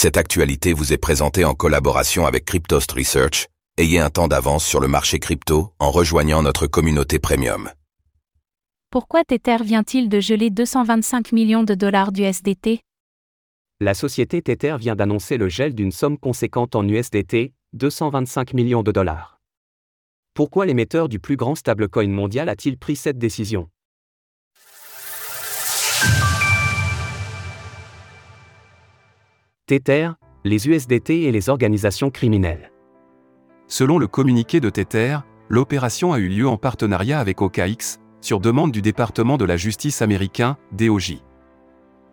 Cette actualité vous est présentée en collaboration avec Cryptost Research. Ayez un temps d'avance sur le marché crypto en rejoignant notre communauté premium. Pourquoi Tether vient-il de geler 225 millions de dollars d'USDT La société Tether vient d'annoncer le gel d'une somme conséquente en USDT, 225 millions de dollars. Pourquoi l'émetteur du plus grand stablecoin mondial a-t-il pris cette décision? Tether, les USDT et les organisations criminelles. Selon le communiqué de Tether, l'opération a eu lieu en partenariat avec OKX, sur demande du département de la justice américain, DOJ.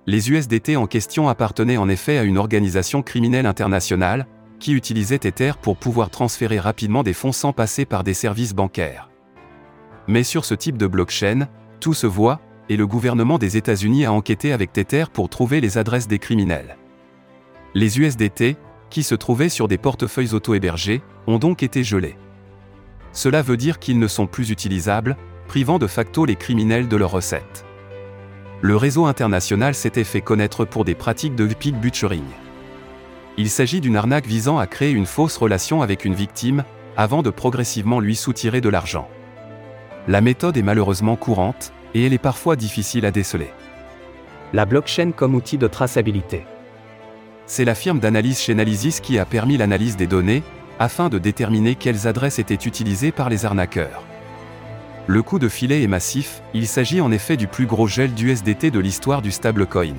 Les USDT en question appartenaient en effet à une organisation criminelle internationale, qui utilisait Tether pour pouvoir transférer rapidement des fonds sans passer par des services bancaires. Mais sur ce type de blockchain, tout se voit, et le gouvernement des États-Unis a enquêté avec Tether pour trouver les adresses des criminels. Les USDT, qui se trouvaient sur des portefeuilles auto-hébergés, ont donc été gelés. Cela veut dire qu'ils ne sont plus utilisables, privant de facto les criminels de leurs recettes. Le réseau international s'était fait connaître pour des pratiques de pig butchering. Il s'agit d'une arnaque visant à créer une fausse relation avec une victime, avant de progressivement lui soutirer de l'argent. La méthode est malheureusement courante, et elle est parfois difficile à déceler. La blockchain comme outil de traçabilité. C'est la firme d'analyse Chainalysis qui a permis l'analyse des données, afin de déterminer quelles adresses étaient utilisées par les arnaqueurs. Le coût de filet est massif, il s'agit en effet du plus gros gel d'USDT de l'histoire du stablecoin.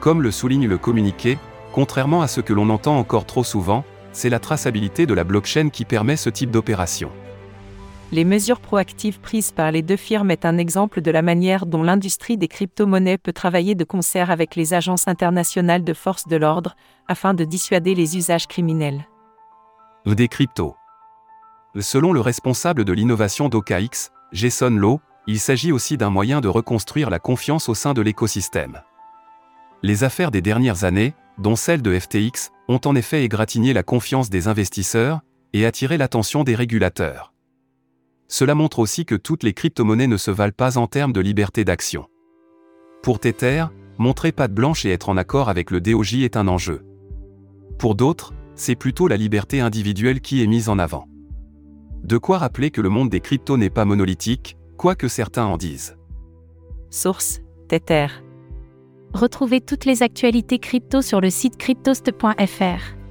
Comme le souligne le communiqué, contrairement à ce que l'on entend encore trop souvent, c'est la traçabilité de la blockchain qui permet ce type d'opération. Les mesures proactives prises par les deux firmes est un exemple de la manière dont l'industrie des crypto-monnaies peut travailler de concert avec les agences internationales de force de l'ordre, afin de dissuader les usages criminels. Des cryptos. Selon le responsable de l'innovation d'OKX, Jason Lowe, il s'agit aussi d'un moyen de reconstruire la confiance au sein de l'écosystème. Les affaires des dernières années, dont celle de FTX, ont en effet égratigné la confiance des investisseurs et attiré l'attention des régulateurs. Cela montre aussi que toutes les crypto-monnaies ne se valent pas en termes de liberté d'action. Pour Tether, montrer patte blanche et être en accord avec le DOJ est un enjeu. Pour d'autres, c'est plutôt la liberté individuelle qui est mise en avant. De quoi rappeler que le monde des cryptos n'est pas monolithique, quoi que certains en disent. Source Tether. Retrouvez toutes les actualités crypto sur le site cryptost.fr.